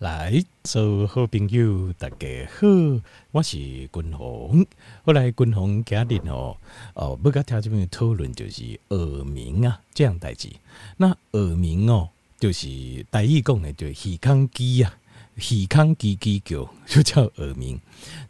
来，所有好朋友，大家好，我是君宏。后来君宏家里哦，哦，不跟听这边讨论就是耳鸣啊，这样代志。那耳鸣哦，就是台语讲的，就是耳康机啊，耳康机机叫，就叫耳鸣。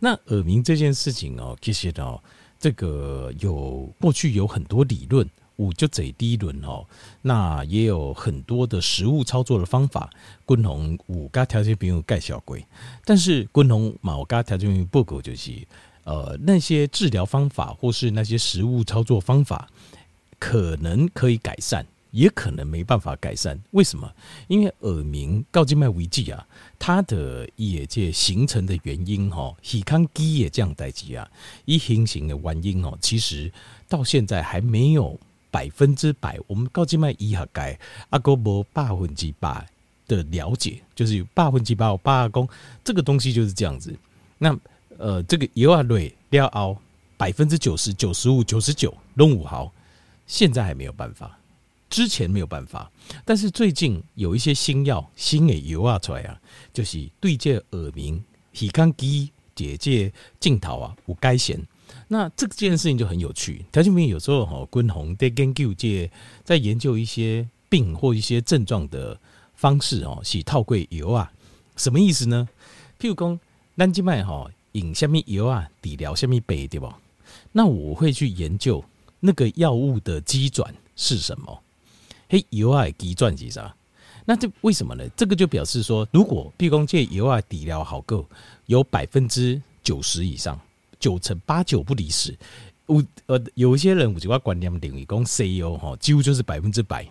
那耳鸣这件事情哦，其实哦，这个有过去有很多理论。五就这第一轮哦，那也有很多的实物操作的方法。军红五加条件比较盖小贵，但是军红毛加条件不够，就是呃那些治疗方法或是那些实物操作方法，可能可以改善，也可能没办法改善。为什么？因为耳鸣高静脉危机啊，它的业界形成的原因哈，喜康基也这样代志啊，一形成的原因哦，其实到现在还没有。百分之百，我们高级卖医学界阿哥无百分之百的了解，就是有百分之百，我爸公这个东西就是这样子。那呃，这个油啊瑞要熬百分之九十九十五九十九弄五毫，现在还没有办法，之前没有办法，但是最近有一些新药新的油啊出来啊，就是对这耳鸣、耳康机解这镜头啊有改善。那这件事情就很有趣，条件病有时候哈，军红在研究界在研究一些病或一些症状的方式哦，是套过油啊，什么意思呢？譬如讲，咱即卖哈引下面油啊，底疗下面背对吧？那我会去研究那个药物的基转是什么？嘿，油啊基转是啥？那这为什么呢？这个就表示说，如果譬如讲这油啊底疗好够有百分之九十以上。九成八九不离十，有呃有一些人我就要观念领域讲 CEO 哈，几乎就是百分之百，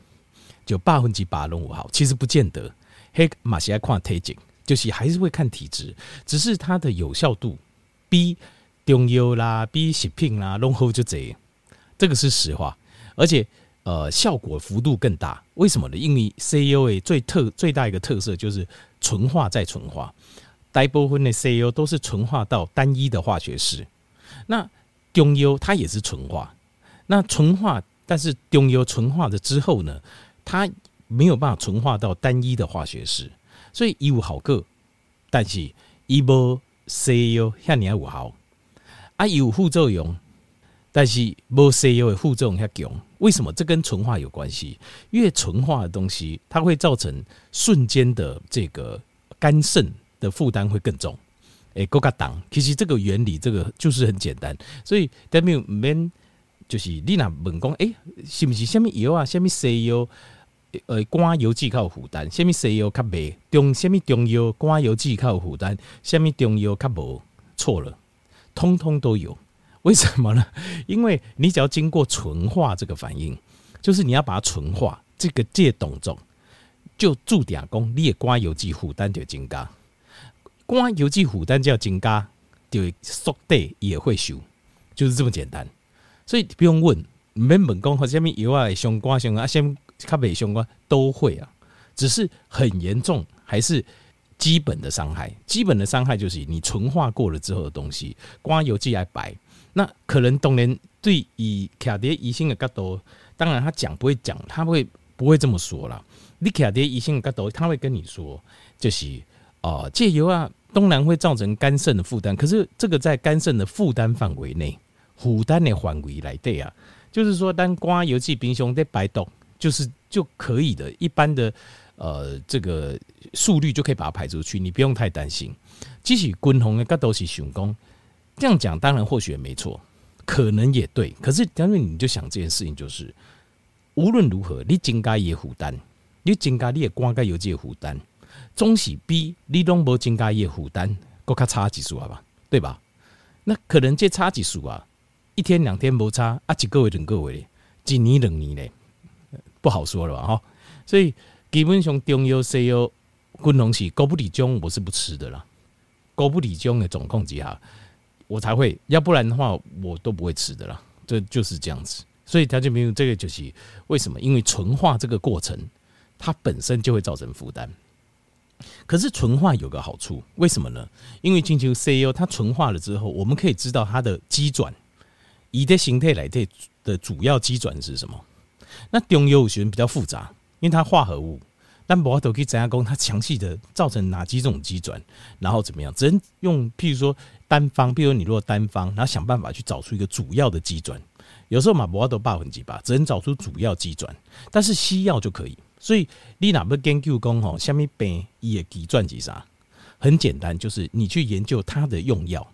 就百分之八拢有好，其实不见得。嘿，马西来看体质，就是还是会看体质，只是它的有效度比中药啦、比食品啦拢好就这，这个是实话。而且呃效果幅度更大，为什么呢？因为 CEO 最特最大一个特色就是纯化再纯化。大部分的 C.O 都是纯化到单一的化学式，那中药它也是纯化，那纯化，但是中药纯化了之后呢，它没有办法纯化到单一的化学式，所以有好个，但是一波 C.O 像你还有好，啊有副作用，但是无 C.O 的副作用较强，为什么？这跟纯化有关系，越纯化的东西，它会造成瞬间的这个肝肾。的负担会更重，诶，够格挡。其实这个原理，这个就是很简单。所以，代表免就是你若问讲，诶、是不是什么药啊？什么西药？呃，肝油剂较有负担，什么西药较袂？中什么中药？肝油剂较有负担，什么中药较无？错了，通通都有。为什么呢？因为你只要经过纯化这个反应，就是你要把它纯化，这个这动作就注定讲你的肝油剂负担就增加。肝药剂负担就要增加，就速递也会收，就是这么简单。所以不用问，免问讲和下面药啊相关相关啊，先卡袂相关都会啊，只是很严重还是基本的伤害。基本的伤害就是你纯化过了之后的东西，肝药剂来白，那可能当然对以卡碟医生的角度，当然他讲不会讲，他会不会这么说啦？你卡碟医生的角度，他会跟你说，就是哦，这油啊。东南会造成肝肾的负担，可是这个在肝肾的负担范围内，负担的范围来对啊，就是说，当肝油气冰胸在排毒，就是就可以的，一般的呃这个速率就可以把它排出去，你不用太担心。即使均衡的角度是想讲，这样讲当然或许也没错，可能也对，可是当然你就想这件事情就是，无论如何，你增加也负担，你增加你也肝跟油气的负担。总是比你拢无增加伊的负担，搁较差几数啊吧，对吧？那可能这差几数啊，一天两天无差，啊，一个月两个月，一年两年嘞，不好说了吧？哈，所以基本上中药西药，均拢是高不理中，我是不吃的啦。高不理中的总控之下，我才会，要不然的话，我都不会吃的啦。这就是这样子，所以他就没有这个，就是为什么？因为纯化这个过程，它本身就会造成负担。可是纯化有个好处，为什么呢？因为进去 CEO 它纯化了之后，我们可以知道它的基转，以的形态来的的主要基转是什么。那中药学比较复杂，因为它化合物但不要都可以怎样讲，它详细的造成哪几种基转，然后怎么样？只能用譬如说单方，譬如你如果单方，然后想办法去找出一个主要的基转。有时候嘛，不要都百分之百，只能找出主要基转，但是西药就可以。所以你哪不研究讲吼，下面病伊的机转是啥？很简单，就是你去研究它的用药，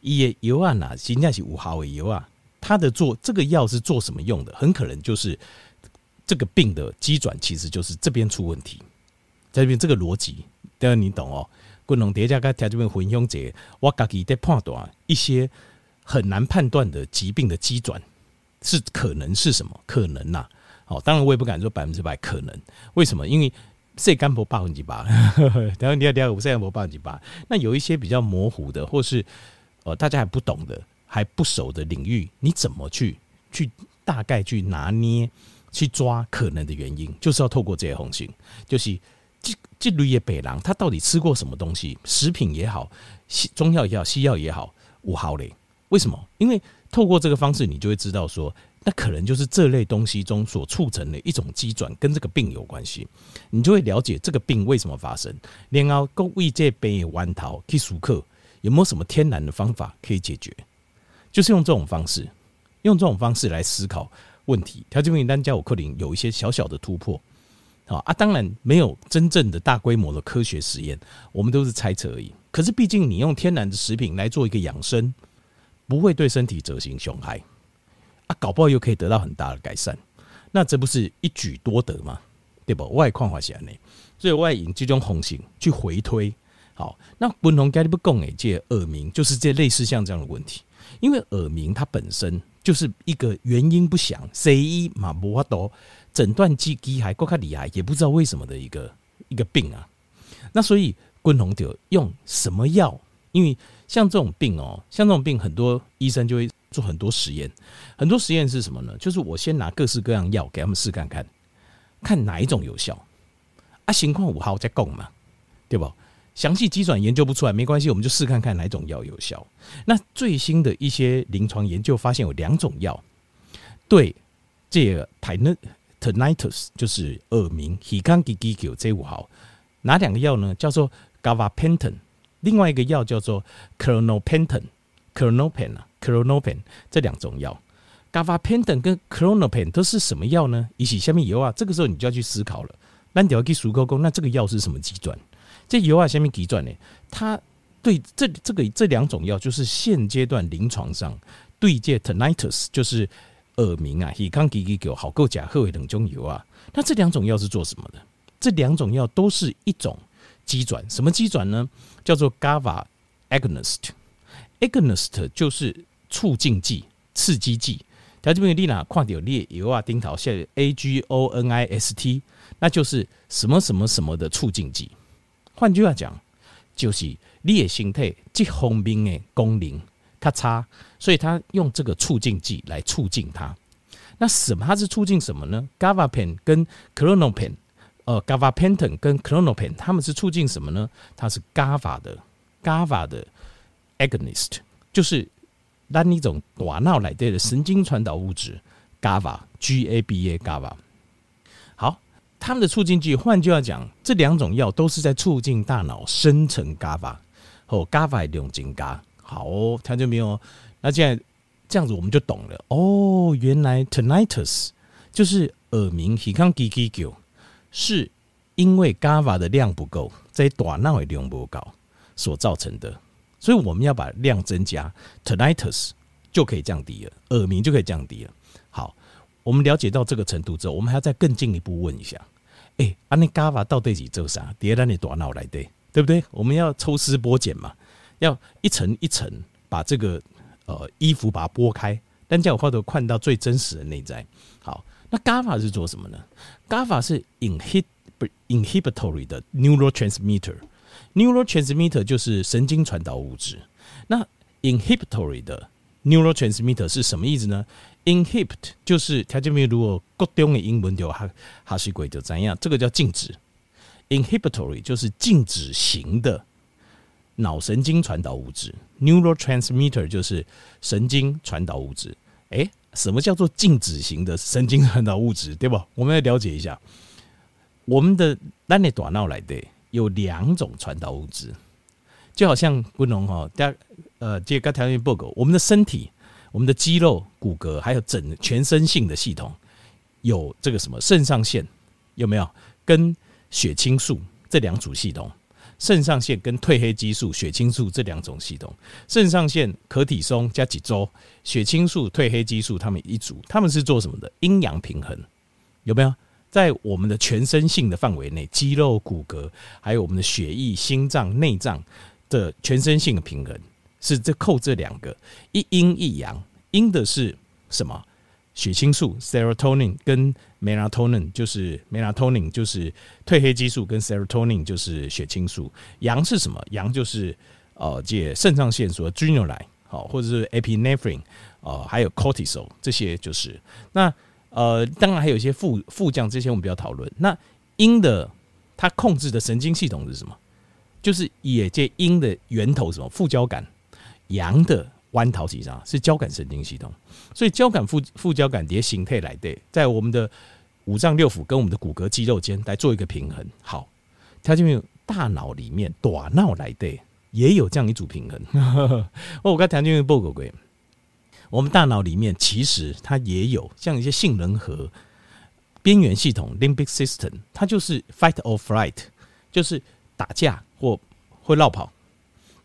伊的药啊，哪现在是五号的药啊，它的做这个药是做什么用的？很可能就是。这个病的机转其实就是这边出问题，在这边这个逻辑，当然你懂哦。滚龙叠加跟条这边混兄姐，我自己在判断一些很难判断的疾病的机转是可能是什么？可能呐、啊，好，当然我也不敢说百分之百可能。为什么？因为这肝博百分之百，等下第二第二个，这肝博百分之八。那有一些比较模糊的，或是呃大家还不懂的、还不熟的领域，你怎么去去大概去拿捏？去抓可能的原因，就是要透过这些红星，就是这这类的病人，他到底吃过什么东西？食品也好，西中药也好，西药也好，无好嘞。为什么？因为透过这个方式，你就会知道说，那可能就是这类东西中所促成的一种机转，跟这个病有关系。你就会了解这个病为什么发生，然后各位这边弯头去熟客有没有什么天然的方法可以解决？就是用这种方式，用这种方式来思考。问题，条件名单加五克林有一些小小的突破，好啊，当然没有真正的大规模的科学实验，我们都是猜测而已。可是毕竟你用天然的食品来做一个养生，不会对身体造成损害啊，搞不好又可以得到很大的改善，那这不是一举多得吗？对不？外矿化起来，所以外引这种红型去回推，好，那不同概率不共诶，这耳鸣就是这类似像这样的问题，因为耳鸣它本身。就是一个原因不详，谁医嘛无法度诊断机机还够卡厉害，也不知道为什么的一个一个病啊。那所以滚红就用什么药？因为像这种病哦，像这种病，很多医生就会做很多实验。很多实验是什么呢？就是我先拿各式各样药给他们试看看，看哪一种有效啊？情况五号再供嘛，对不？详细机转研究不出来没关系，我们就试看看哪种药有效。那最新的一些临床研究发现有两种药对这个 tinnitus 就是耳鸣，耳康吉吉九 J 五号，哪两个药呢？叫做 gavapentin，另外一个药叫做 clonopenten klonopin，klonopin 啊，klonopin 这两种药，gabapentin 跟 klonopin 都是什么药呢？一起下面有啊，这个时候你就要去思考了。那你要去数沟沟，那这个药是什么基转？这油啊，下面几转呢？它对这这个这两种药，就是现阶段临床上对这 tinnitus 就是耳鸣啊，耳康吉吉九好够假贺伟等中油啊。那这两种药是做什么的？这两种药都是一种基转，什么基转呢？叫做 Gava Agnes Agonist 就是促进剂、刺激剂。它这边丽娜跨掉列油啊，丁桃现 A G O N I S T，那就是什么什么什么的促进剂。换句话讲，就是你的身体这方面的功能较差，所以他用这个促进剂来促进它。那什么？它是促进什么呢？Gabapentin 跟 Klonopin，呃，Gavapentin 跟 Klonopin，他们是促进什么呢？它是 Gava 的，Gava 的 agonist，就是让一种大脑来对的神经传导物质 GABA，G-A-B-A，GABA。好他们的促进剂，换句话讲，这两种药都是在促进大脑生成 GABA 和 GABA 两种 GA。好、哦，他就没有。那现在这样子我们就懂了哦，原来 tinnitus 就是耳鸣，耳康吉吉九是因为 GABA 的量不够，在大脑的量不够所造成的。所以我们要把量增加，tinnitus 就可以降低了，耳鸣就可以降低了。好，我们了解到这个程度之后，我们还要再更进一步问一下。哎、欸，啊，那 GABA 到底是做啥？叠在你大脑来的，对不对？我们要抽丝剥茧嘛，要一层一层把这个呃衣服把它剥开，但这样话都看到最真实的内在。好，那 GABA 是做什么呢？GABA 是 inhib inhibitory 的 Neurotransmitter 就是神经传导物质。那 inhibitory 的 neurotransmitter 是什么意思呢？Inhibit 就是条件名，如果各中的英文就哈哈西鬼就怎样？这个叫静止。Inhibitory 就是静止型的脑神经传导物质，neurotransmitter 就是神经传导物质。哎、欸，什么叫做静止型的神经传导物质？对吧？我们来了解一下。我们的咱的大脑来的有两种传导物质，就好像不能哈，大呃，这个条件报告，我们的身体、我们的肌肉、骨骼，还有整全身性的系统，有这个什么肾上腺有没有？跟血清素这两组系统，肾上腺跟褪黑激素、血清素这两种系统，肾上腺可体松加几周，血清素、褪黑激素，它们一组，他们是做什么的？阴阳平衡有没有？在我们的全身性的范围内，肌肉、骨骼，还有我们的血液、心脏、内脏的全身性的平衡，是这扣这两个一阴一阳。阴的是什么？血清素 （serotonin） 跟 melatonin，就是 melatonin 就是褪黑激素，跟 serotonin 就是血清素。阳是什么？阳就是呃，借肾上腺素 （adrenaline） 好，或者是 epinephrine 呃，还有 cortisol 这些就是那。呃，当然还有一些副副将，这些我们不要讨论。那阴的它控制的神经系统是什么？就是也借阴的源头什么？副交感。阳的弯桃体上是交感神经系统。所以交感副副交感叠形态来的，在我们的五脏六腑跟我们的骨骼肌肉间来做一个平衡。好，它就有大脑里面短脑来的也有这样一组平衡。我刚才听见报告过。我们大脑里面其实它也有像一些杏仁核边缘系统 （limbic system），它就是 fight or flight，就是打架或会落跑，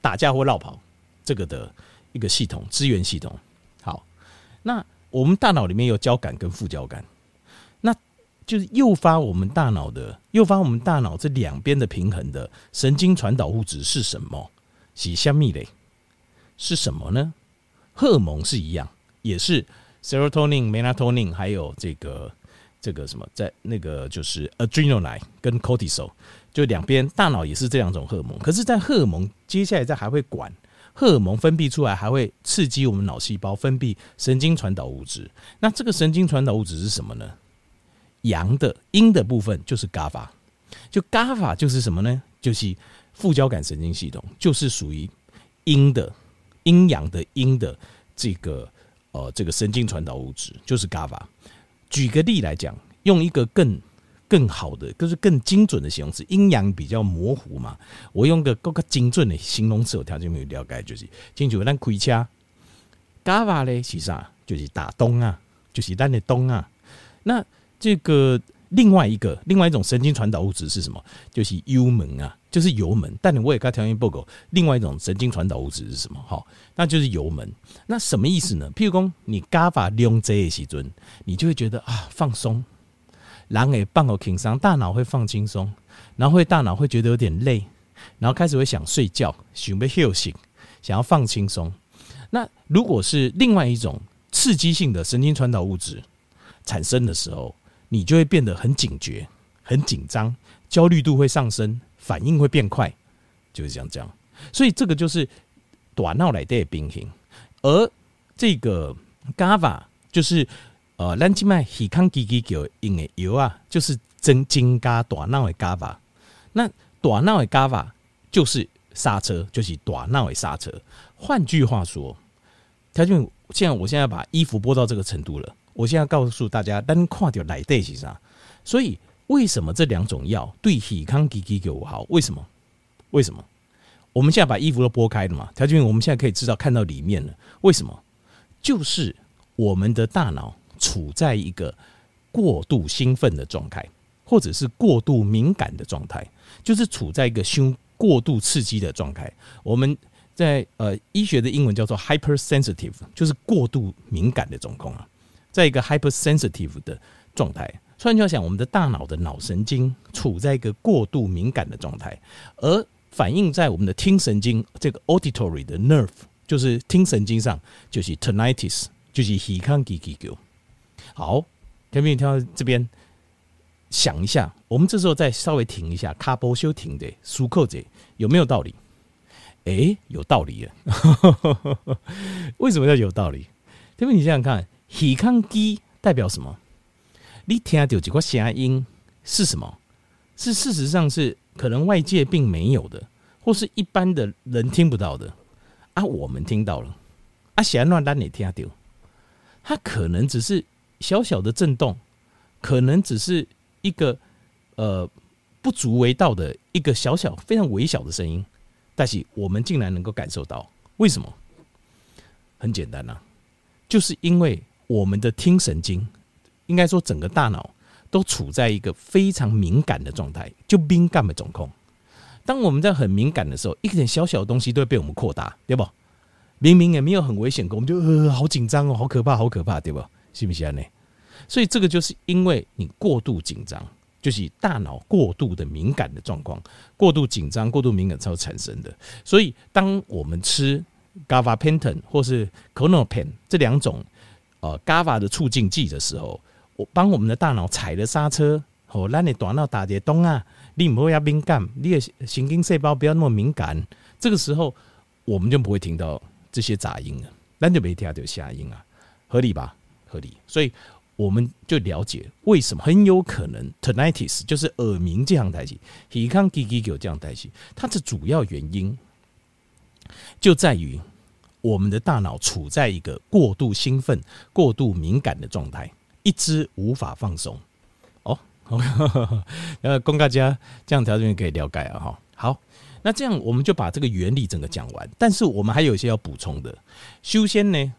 打架或落跑这个的一个系统资源系统。好，那我们大脑里面有交感跟副交感，那就是诱发我们大脑的诱发我们大脑这两边的平衡的神经传导物质是什么？是香蜜嘞？是什么呢？荷尔蒙是一样，也是 serotonin、melatonin，还有这个这个什么，在那个就是 adrenaline 跟 cortisol，就两边大脑也是这两种荷尔蒙。可是，在荷尔蒙接下来再还会管荷尔蒙分泌出来，还会刺激我们脑细胞分泌神经传导物质。那这个神经传导物质是什么呢？阳的阴的部分就是 GABA，就 GABA 就是什么呢？就是副交感神经系统，就是属于阴的。阴阳的阴的这个呃这个神经传导物质就是 GABA。举个例来讲，用一个更更好的，就是更精准的形容词。阴阳比较模糊嘛，我用个更加精准的形容词，有条件没有了解，就是清楚。咱开车，GABA 咧是啥？就是打东啊，就是咱的东啊。那这个。另外一个，另外一种神经传导物质是什么？就是油门啊，就是油门。但你我也该条件报告，另外一种神经传导物质是什么？好，那就是油门。那什么意思呢？譬如说，你 GABA 用这些时阵，你就会觉得啊，放松，然后半个轻松，大脑会放轻松，然后会大脑会觉得有点累，然后开始会想睡觉，想要休息，想要放轻松。那如果是另外一种刺激性的神经传导物质产生的时候，你就会变得很警觉、很紧张，焦虑度会上升，反应会变快，就是这样这样。所以这个就是大脑来的平衡，而这个 GABA 就是呃，咱即卖耳康基基叫用的油啊，就是增增加大脑的 GABA。那大脑的 GABA 就是刹车，就是大脑的刹车。换句话说，他就现在我现在把衣服剥到这个程度了。我现在告诉大家，单看掉来对是啥？所以为什么这两种药对喜康吉吉有好？为什么？为什么？我们现在把衣服都剥开了嘛？条件我们现在可以知道看到里面了。为什么？就是我们的大脑处在一个过度兴奋的状态，或者是过度敏感的状态，就是处在一个胸过度刺激的状态。我们在呃医学的英文叫做 hypersensitive，就是过度敏感的状况啊。在一个 hypersensitive 的状态，突然就要想，我们的大脑的脑神经处在一个过度敏感的状态，而反映在我们的听神经这个 auditory 的 nerve，就是听神经上，就是 tinnitus，就是耳康吉吉狗。好，听没听到这边？想一下，我们这时候再稍微停一下，卡波修停的舒克者有没有道理？哎、欸，有道理耶！为什么要有道理？听没？你想想看。耳康机代表什么？你听到这个声音是什么？是事实上是可能外界并没有的，或是一般的人听不到的啊。我们听到了啊，显然让你听到，它可能只是小小的震动，可能只是一个呃不足为道的一个小小非常微小的声音，但是我们竟然能够感受到，为什么？很简单呐、就是因为我们的听神经，应该说整个大脑都处在一个非常敏感的状态，就敏感的状况。当我们在很敏感的时候，一点小小的东西都会被我们扩大，对不？明明也没有很危险，我们就呃好紧张哦，好可怕，好可怕，对不？是不是呢？所以这个就是因为你过度紧张，就是大脑过度的敏感的状况，过度紧张、过度敏感才会产生的。所以当我们吃 Gabapentin 或是 Klonopin 这两种呃 GABA 的促进剂的时候，我帮我们的大脑踩了刹车，哦，让你大脑打结冻啊，你不要敏感，你的神经细胞不要那么敏感，这个时候我们就不会听到这些杂音了，那就没听到下音啊，合理吧？合理。所以我们就了解为什么很有可能 tinnitus 就是耳鸣这样代志，耳康叽叽叫这样代志，它的主要原因。就在于我们的大脑处在一个过度兴奋、过度敏感的状态，一直无法放松。哦，呃，供大家这样条件可以了解啊，哈。好，那这样我们就把这个原理整个讲完。但是我们还有一些要补充的。修仙呢，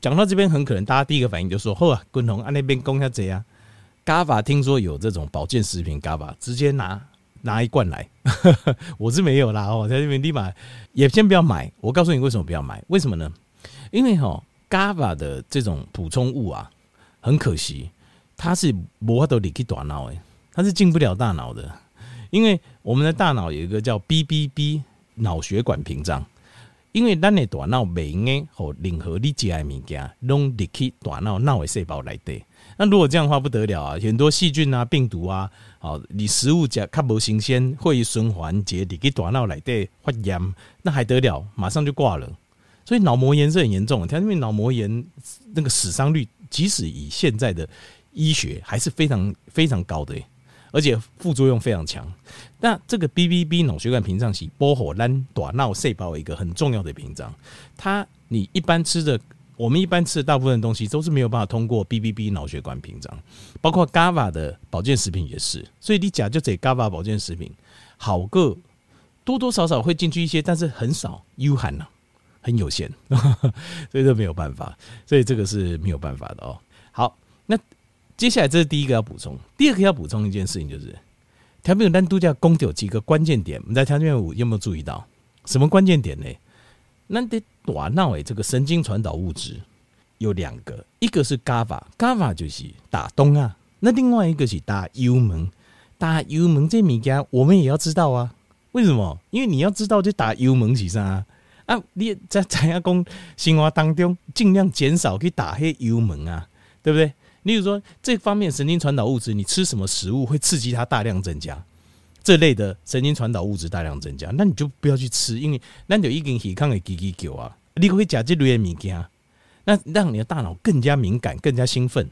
讲到这边，很可能大家第一个反应就说：“嚯，滚红啊，那边供下贼啊，GABA 听说有这种保健食品，GABA 直接拿。”拿一罐来，我是没有啦哦，在这边立马也先不要买。我告诉你为什么不要买？为什么呢？因为哈，GABA 的这种补充物啊，很可惜，它是无法度离开大脑诶，它是进不了大脑的。因为我们的大脑有一个叫 BBB 脑血管屏障，因为咱的大脑每用诶，和任何你食的物件拢入去大脑脑的细胞内底。那如果这样的话不得了啊，很多细菌啊、病毒啊。好，你食物较较不新鲜，会循环结你给大脑来的发炎，那还得了？马上就挂了。所以脑膜炎是很严重的，它因为脑膜炎那个死伤率，即使以现在的医学还是非常非常高的，而且副作用非常强。那这个 BBB 脑血管屏障是保护咱大脑细胞一个很重要的屏障，它你一般吃的。我们一般吃的大部分东西都是没有办法通过 BBB 脑血管屏障，包括 GABA 的保健食品也是。所以你讲就这 GABA 保健食品，好个多多少少会进去一些，但是很少，有限呐，很有限，所以这没有办法。所以这个是没有办法的哦。好，那接下来这是第一个要补充，第二个要补充一件事情就是，调频有单独叫公有几个关键点，我们在调频五有没有注意到什么关键点呢？那得大脑诶，这个神经传导物质有两个，一个是 GABA，GABA 就是打东啊。那另外一个是打幽门，打幽门这物件我们也要知道啊。为什么？因为你要知道就打幽门是啥啊？你在在阿公生活当中尽量减少去打黑幽门啊，对不对？例如说这方面神经传导物质，你吃什么食物会刺激它大量增加？这类的神经传导物质大量增加，那你就不要去吃，因为那有一根抵抗的 G G 叫啊，你会加这类的物件，那让你的大脑更加敏感、更加兴奋，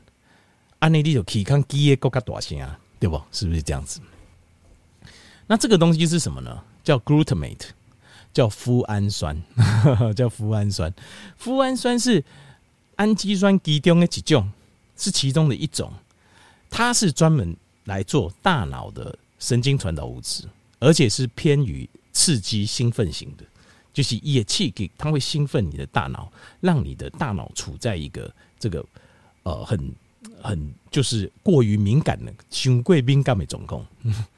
安内你就抵抗机的更加大声啊，对不？是不是这样子？那这个东西是什么呢？叫 glutamate，叫麸胺酸，叫麸胺酸。麸胺酸是氨基酸其中的几种，是其中的一种，它是专门来做大脑的。神经传导物质，而且是偏于刺激兴奋型的，就是也气给它会兴奋你的大脑，让你的大脑处在一个这个呃很很就是过于敏感的胸贵宾干美总控。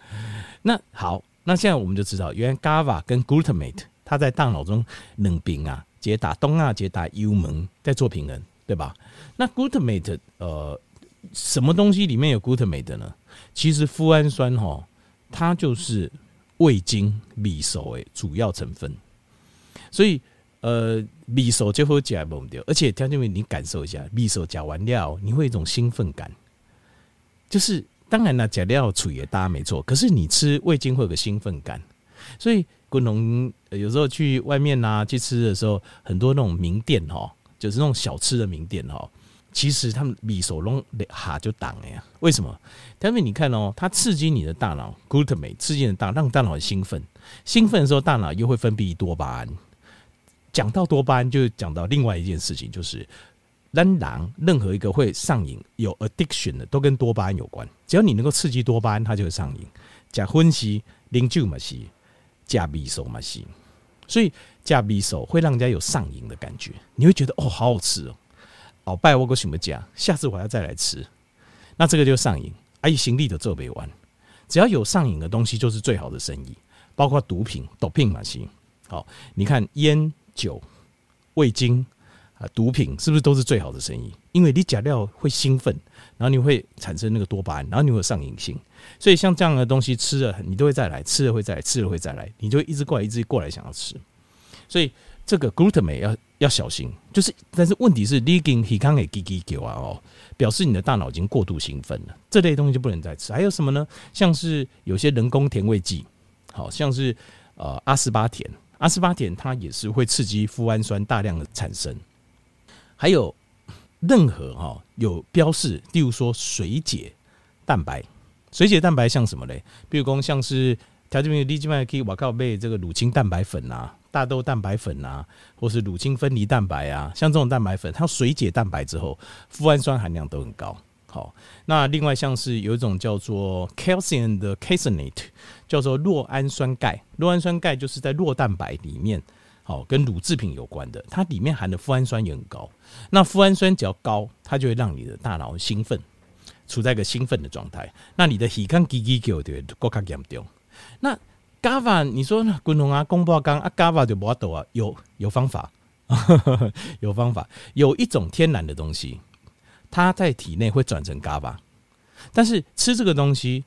那好，那现在我们就知道，原来 GABA 跟 Glutamate 它在大脑中冷冰啊，解打东啊，解打幽门在做平衡，对吧？那 Glutamate 呃，什么东西里面有 Glutamate 呢？其实麸胺酸哈。它就是味精味素诶主要成分，所以呃，味素就会加不掉，而且条件为你感受一下，味素加完料，你会有一种兴奋感。就是当然了，加料处也大家没错，可是你吃味精会有个兴奋感。所以滚龙有时候去外面啊去吃的时候，很多那种名店哈，就是那种小吃的名店哈。其实他们米手龙哈就挡了呀？为什么？因为你看哦，它刺激你的大脑，glutamate 刺激你的大脑，让大脑很兴奋。兴奋的时候，大脑又会分泌多巴胺。讲到多巴胺，就讲到另外一件事情，就是当然，任何一个会上瘾、有 addiction 的，都跟多巴胺有关。只要你能够刺激多巴胺，它就会上瘾。假分析，零酒嘛是，假米手嘛是，所以假米手会让人家有上瘾的感觉。你会觉得哦，好好吃哦，鳌拜我个什么家，下次我要再来吃。那这个就上瘾，啊，一行李的做不完。只要有上瘾的东西，就是最好的生意。包括毒品、毒品嘛是。好，你看烟酒、味精。啊，毒品是不是都是最好的生意？因为你假料会兴奋，然后你会产生那个多巴胺，然后你会有上瘾性。所以像这样的东西吃了，你都会再来，吃了会再来，吃了会再来，你就一直过来，一直过来想要吃。所以这个 glutamate 要要小心，就是但是问题是，你已经很康给滴滴给啊哦，表示你的大脑已经过度兴奋了，这类东西就不能再吃。还有什么呢？像是有些人工甜味剂，好像是呃阿斯巴甜，阿斯巴甜它也是会刺激麸胺酸大量的产生。还有任何哈有标示，例如说水解蛋白，水解蛋白像什么嘞？比如说像是条件病，立即可以我靠背这个乳清蛋白粉啊、大豆蛋白粉啊，或是乳清分离蛋白啊，像这种蛋白粉，它水解蛋白之后，富氨酸含量都很高。好，那另外像是有一种叫做 calcium 的 caseinate，叫做酪氨酸钙，酪氨酸钙就是在酪蛋白里面。好，跟乳制品有关的，它里面含的富氨酸也很高。那富氨酸只要高，它就会让你的大脑兴奋，处在一个兴奋的状态。那你的体康基基就会更加严重。那 GABA，你说那滚龙啊，公布刚啊，GABA 就不抖啊，有有方法，有方法，有一种天然的东西，它在体内会转成 GABA，但是吃这个东西，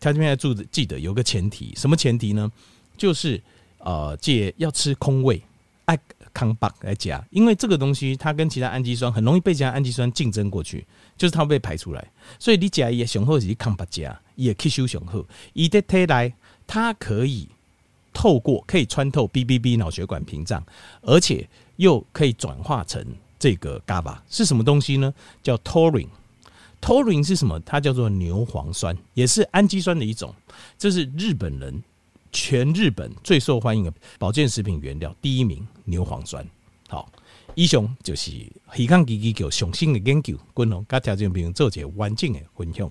他这边要注记得有个前提，什么前提呢？就是。呃，戒要吃空胃，爱康巴来加，因为这个东西它跟其他氨基酸很容易被其他氨基酸竞争过去，就是它会被排出来，所以你加也雄厚是康巴加，也吸收雄厚，一的推来，它可以透过可以穿透 BBB 脑血管屏障，而且又可以转化成这个 GABA 是什么东西呢？叫 Taurine，Taurine 是什么？它叫做牛磺酸，也是氨基酸的一种，这是日本人。全日本最受欢迎的保健食品原料第一名牛磺酸。好，以上就是健康基金局上新的研究，共同甲听众朋友做一个完整的分享。